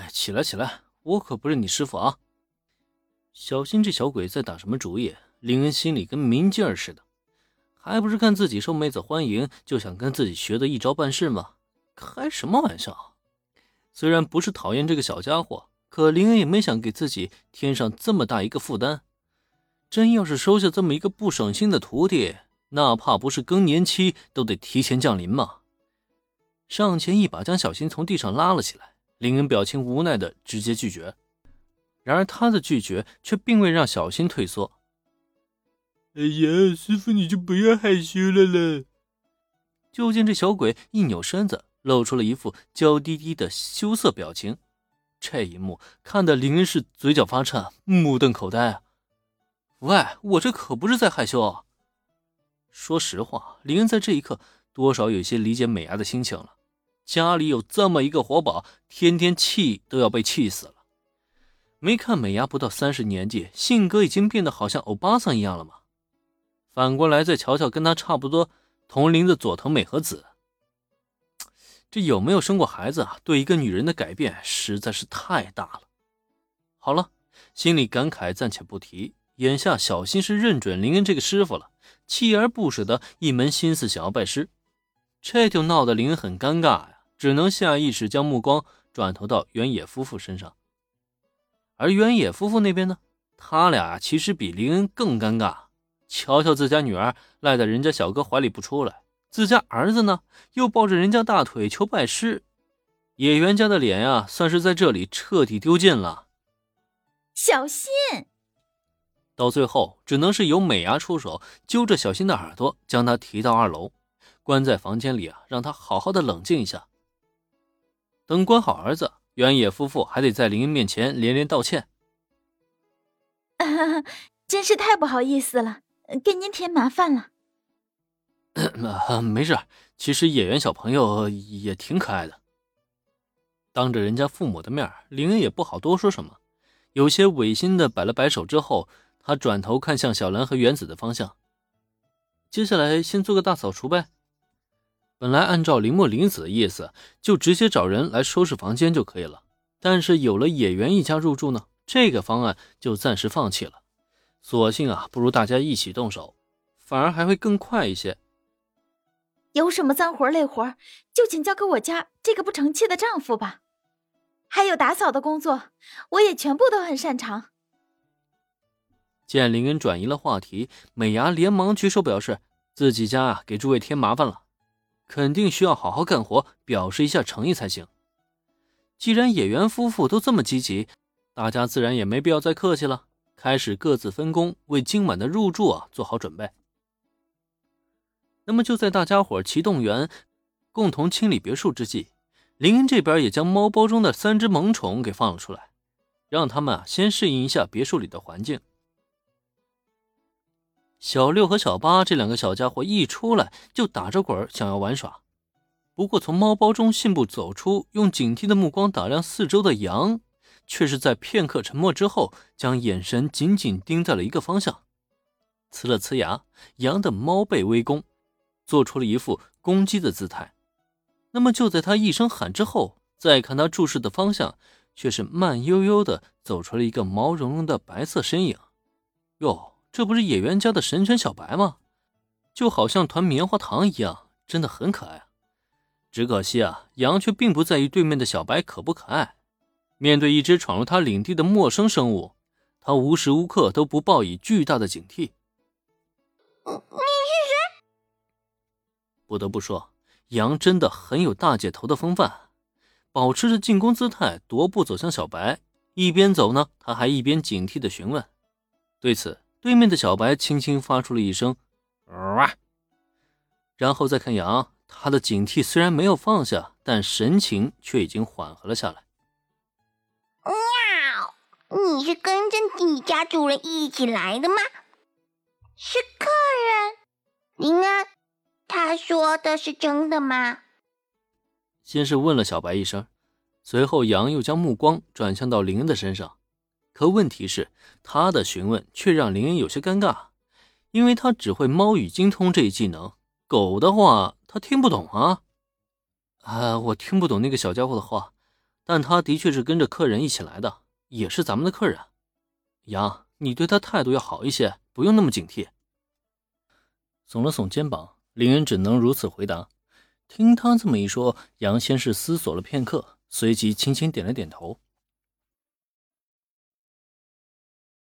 哎，起来起来，我可不是你师傅啊！小心这小鬼在打什么主意？林恩心里跟明镜似的，还不是看自己受妹子欢迎，就想跟自己学的一招半式吗？开什么玩笑！虽然不是讨厌这个小家伙，可林恩也没想给自己添上这么大一个负担。真要是收下这么一个不省心的徒弟，那怕不是更年期都得提前降临吗？上前一把将小新从地上拉了起来，林恩表情无奈的直接拒绝。然而他的拒绝却并未让小新退缩。哎呀，师傅你就不要害羞了啦。就见这小鬼一扭身子，露出了一副娇滴滴的羞涩表情。这一幕看得林恩是嘴角发颤，目瞪口呆啊！喂，我这可不是在害羞啊。说实话，林恩在这一刻多少有些理解美伢的心情了。家里有这么一个活宝，天天气都要被气死了。没看美伢不到三十年纪，性格已经变得好像欧巴桑一样了吗？反过来再瞧瞧跟他差不多同龄的佐藤美和子，这有没有生过孩子啊？对一个女人的改变实在是太大了。好了，心里感慨暂且不提。眼下小新是认准林恩这个师傅了，锲而不舍的一门心思想要拜师，这就闹得林恩很尴尬。只能下意识将目光转投到原野夫妇身上，而原野夫妇那边呢，他俩其实比林恩更尴尬。瞧瞧自家女儿赖在人家小哥怀里不出来，自家儿子呢又抱着人家大腿求拜师，野原家的脸呀，算是在这里彻底丢尽了。小心，到最后只能是由美伢出手，揪着小新的耳朵，将他提到二楼，关在房间里啊，让他好好的冷静一下。等管好儿子，原野夫妇还得在林恩面前连连道歉。真是太不好意思了，给您添麻烦了。没事，其实野原小朋友也挺可爱的。当着人家父母的面，林恩也不好多说什么，有些违心的摆了摆手之后，他转头看向小兰和原子的方向。接下来先做个大扫除呗。本来按照林墨、林子的意思，就直接找人来收拾房间就可以了。但是有了野原一家入住呢，这个方案就暂时放弃了。索性啊，不如大家一起动手，反而还会更快一些。有什么脏活累活，就请交给我家这个不成器的丈夫吧。还有打扫的工作，我也全部都很擅长。见林恩转移了话题，美伢连忙举手表示自己家啊给诸位添麻烦了。肯定需要好好干活，表示一下诚意才行。既然野原夫妇都这么积极，大家自然也没必要再客气了，开始各自分工，为今晚的入住啊做好准备。那么就在大家伙齐动员，共同清理别墅之际，林恩这边也将猫包中的三只萌宠给放了出来，让他们啊先适应一下别墅里的环境。小六和小八这两个小家伙一出来就打着滚想要玩耍。不过从猫包中信步走出，用警惕的目光打量四周的羊，却是在片刻沉默之后，将眼神紧紧盯在了一个方向。呲了呲牙，羊的猫背微弓，做出了一副攻击的姿态。那么就在他一声喊之后，再看他注视的方向，却是慢悠悠的走出了一个毛茸茸的白色身影。哟。这不是野原家的神犬小白吗？就好像团棉花糖一样，真的很可爱啊！只可惜啊，羊却并不在意对面的小白可不可爱。面对一只闯入他领地的陌生生物，他无时无刻都不抱以巨大的警惕。你是谁？不得不说，羊真的很有大姐头的风范，保持着进攻姿态，踱步走向小白。一边走呢，他还一边警惕的询问。对此，对面的小白轻轻发出了一声“哇”，然后再看羊，他的警惕虽然没有放下，但神情却已经缓和了下来。喵，你是跟着你家主人一起来的吗？是客人，林安，他说的是真的吗？先是问了小白一声，随后羊又将目光转向到林恩的身上。可问题是，他的询问却让林恩有些尴尬，因为他只会猫语精通这一技能，狗的话他听不懂啊。啊，我听不懂那个小家伙的话，但他的确是跟着客人一起来的，也是咱们的客人。杨，你对他态度要好一些，不用那么警惕。耸了耸肩膀，林恩只能如此回答。听他这么一说，杨先是思索了片刻，随即轻轻点了点头。